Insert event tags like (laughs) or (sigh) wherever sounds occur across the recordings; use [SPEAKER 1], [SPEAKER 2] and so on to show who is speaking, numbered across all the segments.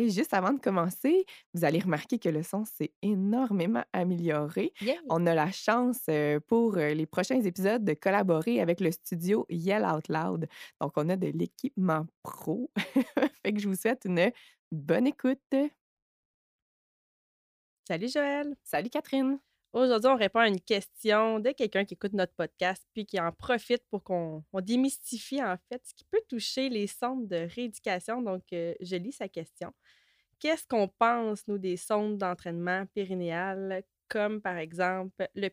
[SPEAKER 1] Juste avant de commencer, vous allez remarquer que le son s'est énormément amélioré.
[SPEAKER 2] Yeah.
[SPEAKER 1] On a la chance euh, pour euh, les prochains épisodes de collaborer avec le studio Yell Out Loud. Donc, on a de l'équipement pro. (laughs) fait que je vous souhaite une bonne écoute.
[SPEAKER 2] Salut Joël!
[SPEAKER 1] Salut Catherine!
[SPEAKER 2] Aujourd'hui, on répond à une question de quelqu'un qui écoute notre podcast puis qui en profite pour qu'on on démystifie en fait ce qui peut toucher les centres de rééducation. Donc, euh, je lis sa question. Qu'est-ce qu'on pense, nous, des sondes d'entraînement périnéales, comme par exemple le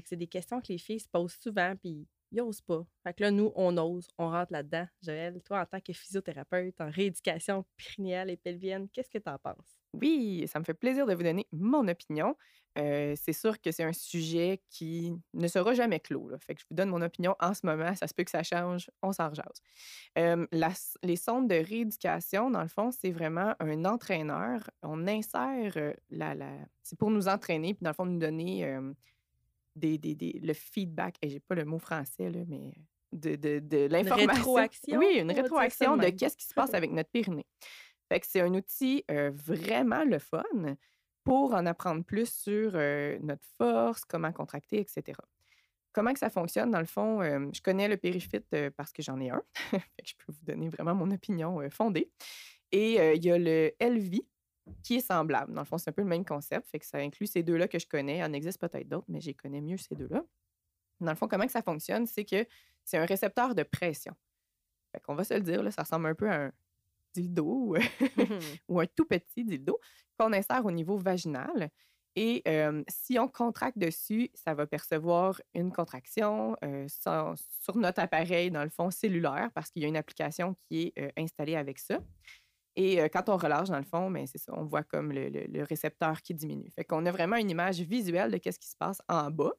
[SPEAKER 2] que c'est des questions que les filles se posent souvent, puis ils n'osent pas. Fait que là, nous, on ose, on rentre là-dedans. Joël, toi, en tant que physiothérapeute en rééducation périnéale et pelvienne, qu'est-ce que tu en penses?
[SPEAKER 1] Oui, ça me fait plaisir de vous donner mon opinion. Euh, c'est sûr que c'est un sujet qui ne sera jamais clos. Là. Fait que je vous donne mon opinion en ce moment. Ça se peut que ça change. On s'en rejase. Euh, la- les sondes de rééducation, dans le fond, c'est vraiment un entraîneur. On insère euh, la, la- C'est pour nous entraîner, puis dans le fond, nous donner des, des- des- le feedback. Et j'ai pas le mot français, là, mais de, de, de l'information.
[SPEAKER 2] rétroaction,
[SPEAKER 1] Oui, une rétroaction de qu'est-ce qui se passe avec notre périnée. Fait que c'est un outil vraiment le fun pour en apprendre plus sur notre force, comment contracter, etc. Comment que ça fonctionne, dans le fond, je connais le périfit euh, parce que j'en ai un. (laughs) Je peux vous donner vraiment mon opinion fondée. Et il y a le LV qui est semblable. Dans le fond, c'est un peu le même concept. Fait ça inclut ces deux-là que je connais. Il en existe peut-être d'autres, mais les connais mieux ces deux-là. Dans le fond, comment que ça fonctionne, c'est que c'est un récepteur de pression. Fait qu'on va se le dire, ça ressemble un peu à un dildo (laughs) ou un tout petit dildo qu'on insère au niveau vaginal. Et euh, si on contracte dessus, ça va percevoir une contraction euh, sans- sur notre appareil, dans le fond, cellulaire, parce qu'il y a une application qui est euh, installée avec ça. Et euh, quand on relâche, dans le fond, mais c'est ça, on voit comme le, le- le récepteur qui diminue. Fait qu'on a vraiment une image visuelle de qu'est-ce qui se passe en bas.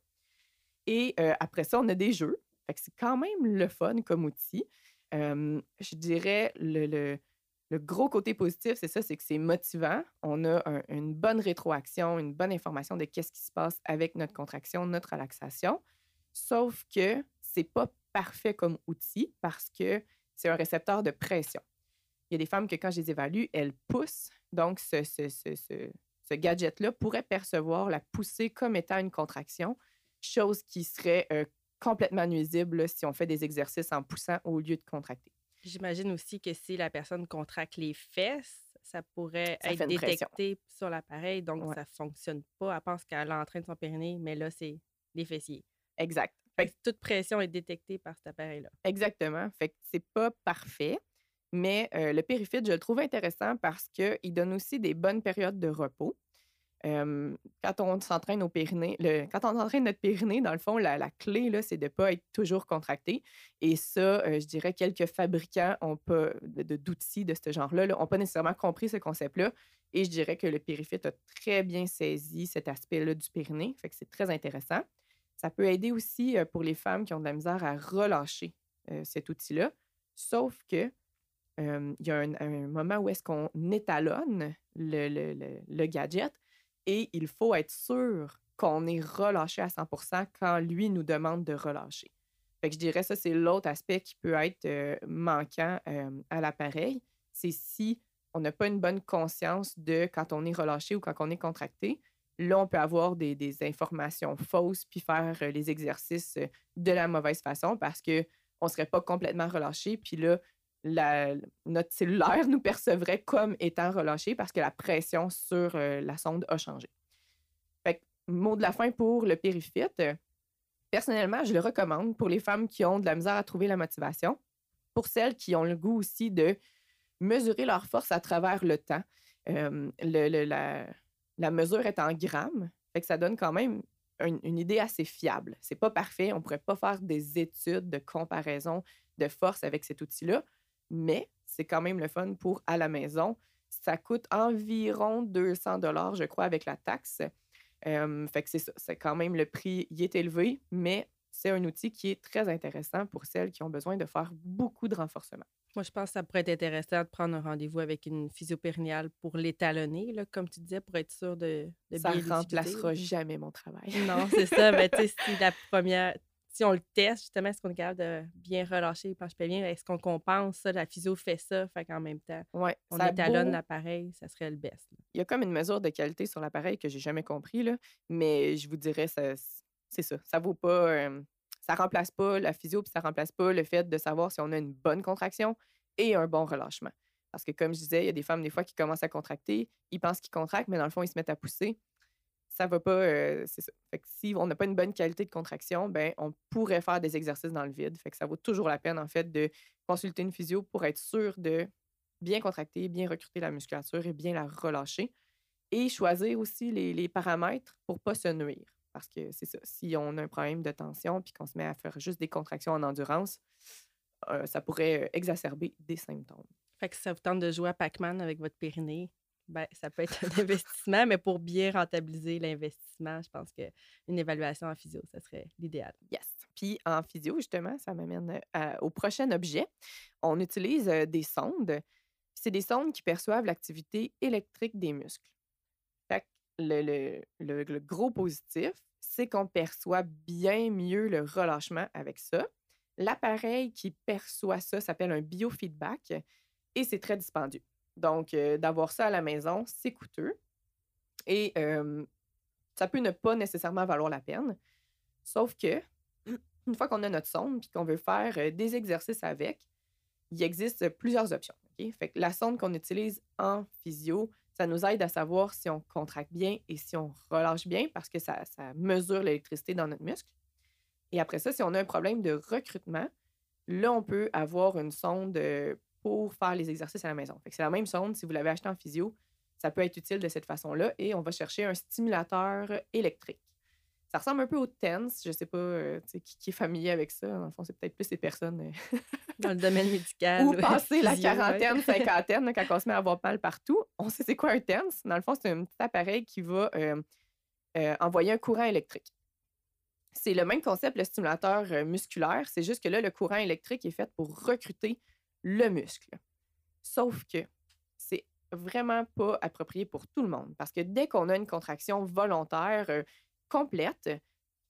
[SPEAKER 1] Et euh, après ça, on a des jeux. Fait que c'est quand même le fun comme outil. Euh, je dirais le, le- le gros côté positif, c'est ça, c'est que c'est motivant. On a un- une bonne rétroaction, une bonne information de qu'est-ce qui se passe avec notre contraction, notre relaxation. Sauf que c'est pas parfait comme outil parce que c'est un récepteur de pression. Il y a des femmes que quand je les évalue, elles poussent. Donc, ce, ce- ce- ce- ce gadget-là pourrait percevoir la poussée comme étant une contraction, chose qui serait euh, complètement nuisible si on fait des exercices en poussant au lieu de contracter.
[SPEAKER 2] J'imagine aussi que si la personne contracte les fesses, ça pourrait
[SPEAKER 1] Ça
[SPEAKER 2] être
[SPEAKER 1] pression.
[SPEAKER 2] détecté sur l'appareil, donc
[SPEAKER 1] Ouais.
[SPEAKER 2] ça fonctionne pas. Elle pense qu'elle entraîne son périnée, mais là, c'est les fessiers.
[SPEAKER 1] Exact.
[SPEAKER 2] Fait que toute pression est détectée par cet appareil-là.
[SPEAKER 1] Exactement. Fait que c'est pas parfait, mais euh, le périfit, je le trouve intéressant parce qu'il donne aussi des bonnes périodes de repos. Quand on s'entraîne au périnée, le- quand on entraîne notre périnée, dans le fond, la, la clé, c'est de ne pas être toujours contracté. Et ça, je dirais, quelques fabricants ont pas, d'outils de, ce genre-là n'ont pas nécessairement compris ce concept-là. Et je dirais que le périfit a très bien saisi cet aspect-là du périnée. Fait que c'est très intéressant. Ça peut aider aussi pour les femmes qui ont de la misère à relâcher cet outil-là. Sauf que il y a un, moment où est-ce qu'on étalonne le gadget et il faut être sûr qu'on est relâché à 100% quand lui nous demande de relâcher. Je dirais ça, c'est l'autre aspect qui peut être euh, manquant euh, à l'appareil. C'est si on n'a pas une bonne conscience de quand on est relâché ou quand on est contracté. Là, on peut avoir des, informations fausses puis faire euh, les exercices de la mauvaise façon parce que on serait pas complètement relâché. Puis là, notre cellulaire nous percevrait comme étant relâché parce que la pression sur euh, la sonde a changé. Fait que, mot de la fin pour le périfit. personnellement, je le recommande pour les femmes qui ont de la misère à trouver la motivation, pour celles qui ont le goût aussi de mesurer leur force à travers le temps. Euh, la mesure est en grammes, fait que ça donne quand même une, une idée assez fiable. C'est pas parfait, on pourrait pas faire des études de comparaison de force avec cet outil-là, mais c'est quand même le fun pour à la maison. Ça coûte environ 200 dollars, je crois, avec la taxe. Euh, fait que c'est ça. C'est quand même le prix y est élevé, mais c'est un outil qui est très intéressant pour celles qui ont besoin de faire beaucoup de renforcement.
[SPEAKER 2] Moi, je pense que ça pourrait être intéressant de prendre un rendez-vous avec une physiopériniale pour l'étalonner, là, comme tu disais, pour être sûr de, de
[SPEAKER 1] Ça
[SPEAKER 2] bien
[SPEAKER 1] ne remplacera jamais mon travail.
[SPEAKER 2] Non, c'est ça. Mais tu sais, (laughs) si la première, si on le teste, justement, est-ce qu'on est capable de bien relâcher les planches pelviennes? Est-ce qu'on compense ça? La physio fait ça, fait qu'en même temps,
[SPEAKER 1] Ouais,
[SPEAKER 2] on étalonne
[SPEAKER 1] beau-
[SPEAKER 2] l'appareil, ça serait le best. là.
[SPEAKER 1] Il y a comme une mesure de qualité sur l'appareil que j'ai jamais compris, là, mais je vous dirais, c'est ça. Ça vaut pas. euh, ça remplace pas la physio, puis ça remplace pas le fait de savoir si on a une bonne contraction et un bon relâchement. Parce que, comme je disais, il y a des femmes, des fois, qui commencent à contracter, ils pensent qu'ils contractent, mais dans le fond, ils se mettent à pousser. Ça va pas. euh, c'est ça. Fait que si on n'a pas une bonne qualité de contraction, ben on pourrait faire des exercices dans le vide. Fait que ça vaut toujours la peine, en fait, de consulter une physio pour être sûr de bien contracter, bien recruter la musculature et bien la relâcher et choisir aussi les, les paramètres pour pas se nuire. Parce que c'est ça, si on a un problème de tension puis qu'on se met à faire juste des contractions en endurance, euh, ça pourrait euh, exacerber des symptômes.
[SPEAKER 2] Fait que ça vous tente de jouer à Pac-Man avec votre périnée, ben, ça peut être un (laughs) investissement, mais pour bien rentabiliser l'investissement, je pense qu'une évaluation en physio, ça serait l'idéal.
[SPEAKER 1] Yes. Puis en physio, justement, ça m'amène euh, au prochain objet. On utilise euh, des sondes. C'est des sondes qui perçoivent l'activité électrique des muscles. Le, le- le- le gros positif, c'est qu'on perçoit bien mieux le relâchement avec ça. L'appareil qui perçoit ça s'appelle un biofeedback et c'est très dispendieux. Donc, d'avoir ça à la maison, c'est coûteux et ça peut ne pas nécessairement valoir la peine. Sauf que, une fois qu'on a notre sonde et qu'on veut faire des exercices avec, il existe plusieurs options. Fait que la sonde qu'on utilise en physio, ça nous aide à savoir si on contracte bien et si on relâche bien parce que ça, ça mesure l'électricité dans notre muscle. Et après ça, si on a un problème de recrutement, là, on peut avoir une sonde pour faire les exercices à la maison. C'est la même sonde, si vous l'avez acheté en physio, ça peut être utile de cette façon-là et on va chercher un stimulateur électrique. Ça ressemble un peu au TENS. Je ne sais pas euh, qui, qui est familier avec ça. Dans le fond, c'est peut-être plus les personnes euh, (laughs)
[SPEAKER 2] Dans le domaine médical.
[SPEAKER 1] ou
[SPEAKER 2] ouais,
[SPEAKER 1] passer la quarantaine, (laughs) cinquantaine, quand on se met à avoir mal partout. On sait c'est quoi un TENS. Dans le fond, c'est un petit appareil qui va euh, euh, envoyer un courant électrique. C'est le même concept, le stimulateur musculaire. C'est juste que là, le courant électrique est fait pour recruter le muscle. Sauf que c'est vraiment pas approprié pour tout le monde. Parce que dès qu'on a une contraction volontaire euh, complète,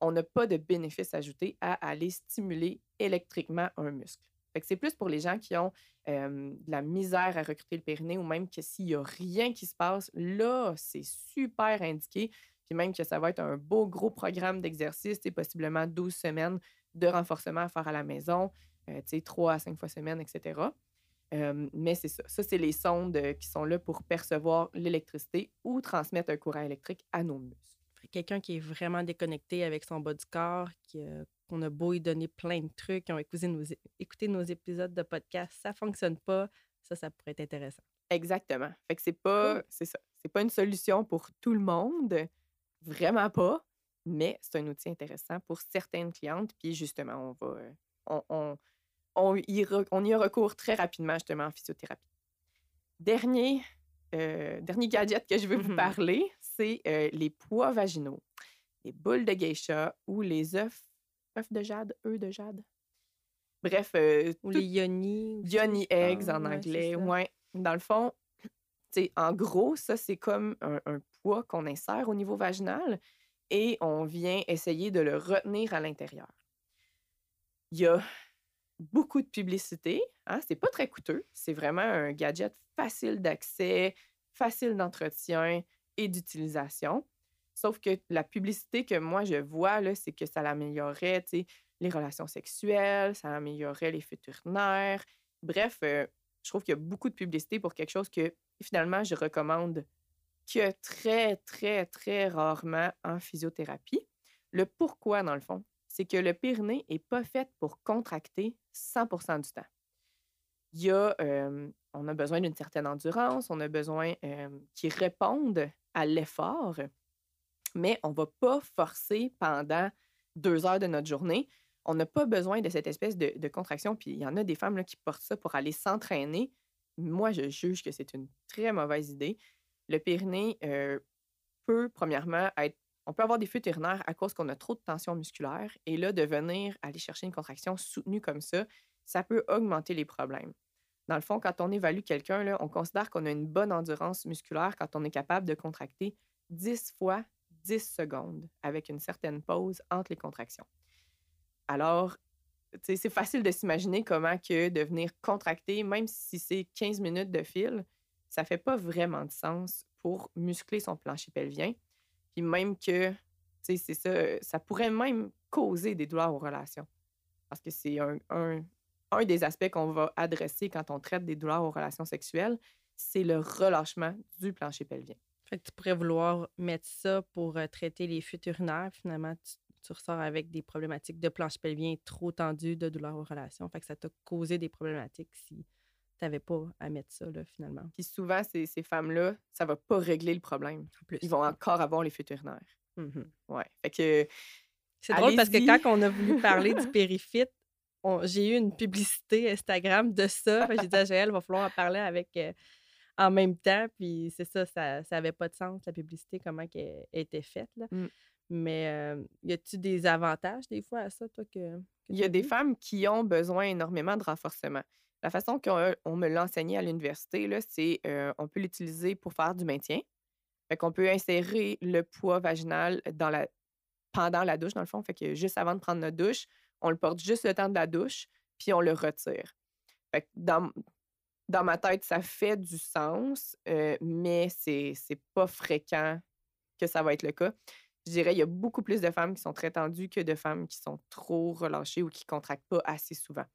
[SPEAKER 1] on n'a pas de bénéfice ajouté à aller stimuler électriquement un muscle. C'est plus pour les gens qui ont euh, de la misère à recruter le périnée ou même que s'il n'y a rien qui se passe, là, c'est super indiqué. Puis même que ça va être un beau gros programme d'exercice, sais, possiblement 12 semaines de renforcement à faire à la maison, tu sais, 3 à 5 fois semaine, etc. Euh, mais c'est ça. Ça, c'est les sondes euh, qui sont là pour percevoir l'électricité ou transmettre un courant électrique à nos muscles.
[SPEAKER 2] Quelqu'un qui est vraiment déconnecté avec son bas du corps, qui, euh, qu'on a beau lui donner plein de trucs, qui ont écouté nos, écouté nos épisodes de podcast, ça fonctionne pas, ça, ça pourrait être intéressant.
[SPEAKER 1] Exactement. Fait que c'est pas, c'est ça. C'est pas une solution pour tout le monde, vraiment pas, mais c'est un outil intéressant pour certaines clientes. Puis justement, on va, euh, on, on, on y, re- on y a recours très rapidement justement en physiothérapie. Dernier, euh, dernier gadget que je veux vous
[SPEAKER 2] Mhm.
[SPEAKER 1] parler, c'est euh, les poids vaginaux, les boules de geisha ou les œufs, œufs de jade, œufs de jade. Bref, euh,
[SPEAKER 2] Ou
[SPEAKER 1] tout-
[SPEAKER 2] les yoni. je
[SPEAKER 1] Eggs en
[SPEAKER 2] Ouais,
[SPEAKER 1] anglais. Ouais. Dans le fond, en gros, ça, c'est comme un, un poids qu'on insère au niveau vaginal et on vient essayer de le retenir à l'intérieur. Il y a beaucoup de publicité. Hein? C'est pas très coûteux. C'est vraiment un gadget facile d'accès, facile d'entretien et d'utilisation. Sauf que la publicité que moi je vois, c'est que ça sais, les relations sexuelles, ça améliorerait les futurs nerfs. Bref, euh, je trouve qu'il y a beaucoup de publicité pour quelque chose que finalement je recommande que très, très, très rarement en physiothérapie. Le pourquoi, dans le fond, c'est que le périnée n'est pas fait pour contracter 100% du temps. Il y a, on a besoin d'une certaine endurance, on a besoin euh, qu'il réponde à l'effort, mais on ne va pas forcer pendant deux heures de notre journée. On n'a pas besoin de cette espèce de, contraction. Puis il y en a des femmes là, qui portent ça pour aller s'entraîner. Moi, je juge que c'est une très mauvaise idée. Le périnée euh, peut, premièrement, être on peut avoir des fuites urinaires à cause qu'on a trop de tension musculaire. Et là, de venir aller chercher une contraction soutenue comme ça, ça peut augmenter les problèmes. Dans le fond, quand on évalue quelqu'un, on considère qu'on a une bonne endurance musculaire quand on est capable de contracter 10 fois 10 secondes avec une certaine pause entre les contractions. Alors, c'est facile de s'imaginer comment que de venir contracter, même si c'est 15 minutes de fil, ça fait pas vraiment de sens pour muscler son plancher pelvien. Puis même que, c'est ça, ça pourrait même causer des douleurs aux relations. Parce que c'est un, un des aspects qu'on va adresser quand on traite des douleurs aux relations sexuelles, c'est le relâchement du plancher pelvien.
[SPEAKER 2] Fait que tu pourrais vouloir mettre ça pour euh, traiter les fuites urinaires. Finalement, tu, ressors avec des problématiques de plancher pelvien trop tendu, de douleurs aux relations. Fait que ça t'a causé des problématiques si tu n'avais pas à mettre ça, là, finalement.
[SPEAKER 1] Puis souvent, ces, ces femmes-là, ça va pas régler le problème. plus. Ils vont encore avoir les fuites urinaires. Mmh ouais. Fait que.
[SPEAKER 2] C'est drôle parce que quand on a voulu parler du (laughs) périphyte, j'ai eu une publicité Instagram de ça. J'ai dit à Joël, il va falloir en parler avec euh, en même temps. Puis c'est ça, ça n'avait pas de sens, la publicité, comment elle était faite. Là. Mmh. Mais euh, y a-tu des avantages des fois à ça, toi, que.
[SPEAKER 1] il y a des femmes qui ont besoin énormément de renforcement. La façon qu'on me l'enseignait à l'université, c'est euh, on peut l'utiliser pour faire du maintien. Fait qu'on peut insérer le poids vaginal la, pendant la douche, dans le fond. Fait que juste avant de prendre notre douche, on le porte juste le temps de la douche, puis on le retire. dans, ma tête, ça fait du sens, mais c'est, c'est pas fréquent que ça va être le cas. Je dirais il y a beaucoup plus de femmes qui sont très tendues que de femmes qui sont trop relâchées ou qui contractent pas assez souvent.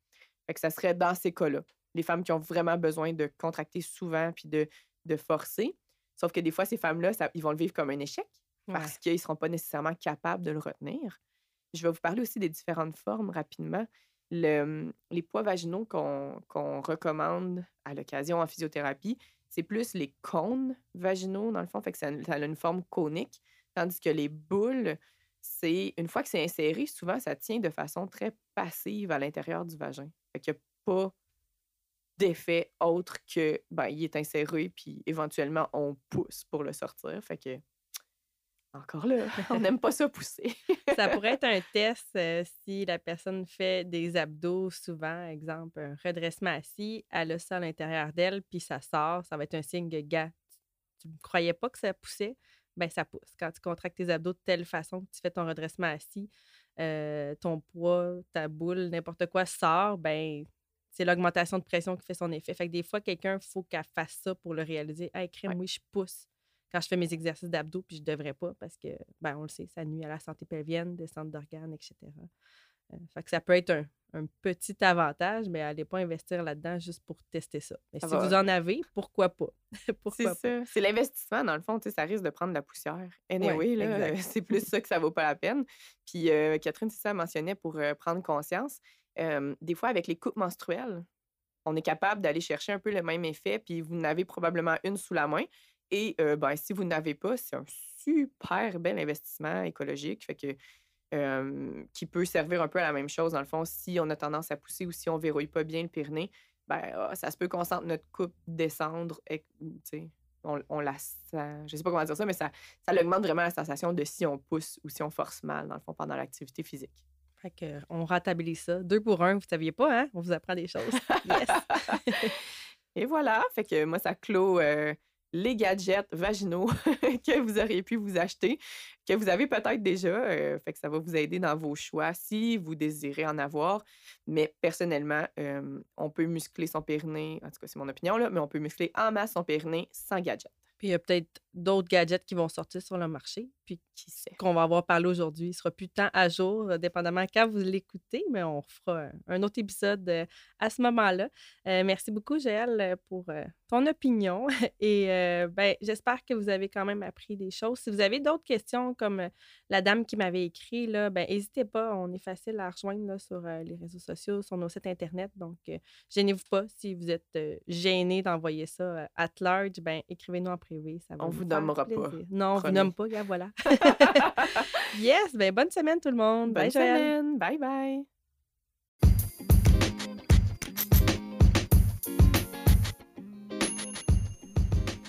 [SPEAKER 1] Fait que ça serait dans ces cas-là. Les femmes qui ont vraiment besoin de contracter souvent puis de, de forcer. Sauf que des fois, ces femmes-là, ils vont le vivre comme un échec parce qu'ils ne seront pas nécessairement capables de le retenir. Je vais vous parler aussi des différentes formes rapidement. Les poids vaginaux qu'on recommande à l'occasion en physiothérapie, c'est plus les cônes vaginaux, dans le fond, fait que ça, a une forme conique, tandis que les boules, c'est une fois que c'est inséré, souvent ça tient de façon très passive à l'intérieur du vagin. Fait qu'il n'y a pas d'effet autre que ben, il est inséré, puis éventuellement on pousse pour le sortir. Fait que encore là, (laughs) on n'aime pas ça pousser.
[SPEAKER 2] ça (laughs) pourrait être un test euh, si la personne fait des abdos souvent, exemple, un redressement assis, elle a ça à l'intérieur d'elle, puis ça sort, ça va être un signe de gars. Tu ne croyais pas que ça poussait, ben ça pousse. Quand tu contractes tes abdos de telle façon que tu fais ton redressement assis, euh, ton poids, ta boule, n'importe quoi sort, ben c'est l'augmentation de pression qui fait son effet. Fait que des fois, quelqu'un, il faut qu'elle fasse ça pour le réaliser. Hey, crème, oui, je pousse quand je fais mes exercices d'abdos, puis je devrais pas parce que, ben, on le sait, ça nuit à la santé pelvienne, des centres d'organes, etc. Euh, fait que ça peut être un, petit avantage, mais allez pas investir là-dedans juste pour tester ça. Mais si vous en avez, pourquoi pas? (laughs)
[SPEAKER 1] c'est ça. C'est l'investissement, dans le fond, ça risque de prendre de la poussière. Anyway, là, (laughs) c'est plus ça que ça vaut pas la peine. Puis euh, Catherine, c'est ça, mentionnait pour euh, prendre conscience. des fois, avec les coupes menstruelles, on est capable d'aller chercher un peu le même effet, puis vous n'avez probablement une sous la main. Et ben, si vous n'avez pas, c'est un super bel investissement écologique. Fait que, qui peut servir un peu à la même chose, dans le fond, si on a tendance à pousser ou si on verrouille pas bien le Pyrénées, ben, ah, ça se peut qu'on sente notre coupe descendre. Et, on, on la sent, je sais pas comment dire ça, mais ça, ça augmente vraiment la sensation de si on pousse ou si on force mal, dans le fond, pendant l'activité physique.
[SPEAKER 2] Fait que, on rentabilise ça. Deux pour un, vous ne saviez pas, hein? On vous apprend des choses. Yes! (laughs)
[SPEAKER 1] Et voilà, fait que moi, ça clôt les gadgets vaginaux (laughs) que vous auriez pu vous acheter, que vous avez peut-être déjà. Euh, fait que ça va vous aider dans vos choix si vous désirez en avoir. Mais personnellement, euh, on peut muscler son périnée, en tout cas c'est mon opinion, là, mais on peut muscler en masse son périnée sans gadget.
[SPEAKER 2] Puis il y a peut-être d'autres gadgets qui vont sortir sur le marché, puis qui sait? qu'on va avoir parlé aujourd'hui. Il sera plus tant à jour, euh, dépendamment quand vous l'écoutez, mais on fera un autre épisode euh, à ce moment-là. Euh, merci beaucoup, Joël, pour ton opinion. (laughs) Et ben, j'espère que vous avez quand même appris des choses. Si vous avez d'autres questions, comme la dame qui m'avait écrit, là, ben, n'hésitez pas. On est facile à rejoindre sur les réseaux sociaux, sur nos sites Internet. Donc, gênez-vous pas. Si vous êtes gêné d'envoyer ça at large, ben, écrivez-nous en ça
[SPEAKER 1] on vous nommera pas.
[SPEAKER 2] Non, on vous nomme pas, voilà. (laughs) yes, ben bonne semaine tout le monde.
[SPEAKER 1] Bonne bye, semaine. Bye bye.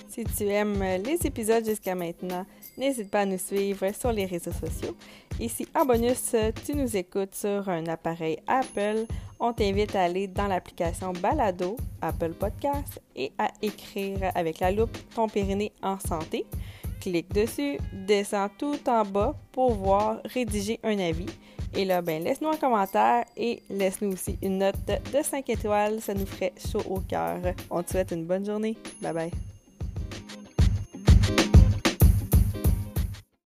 [SPEAKER 2] Si tu aimes les épisodes jusqu'à maintenant,
[SPEAKER 3] N'hésite pas à nous suivre sur les réseaux sociaux. Et si en bonus, tu nous écoutes sur un appareil Apple, on t'invite à aller dans l'application Balado, Apple Podcast, et à écrire avec la loupe ton périnée en santé. Clique dessus, descends tout en bas pour voir rédiger un avis. Et là, ben, laisse-nous un commentaire et laisse-nous aussi une note de 5 étoiles. Ça nous ferait chaud au cœur. On te souhaite une bonne journée. Bye bye.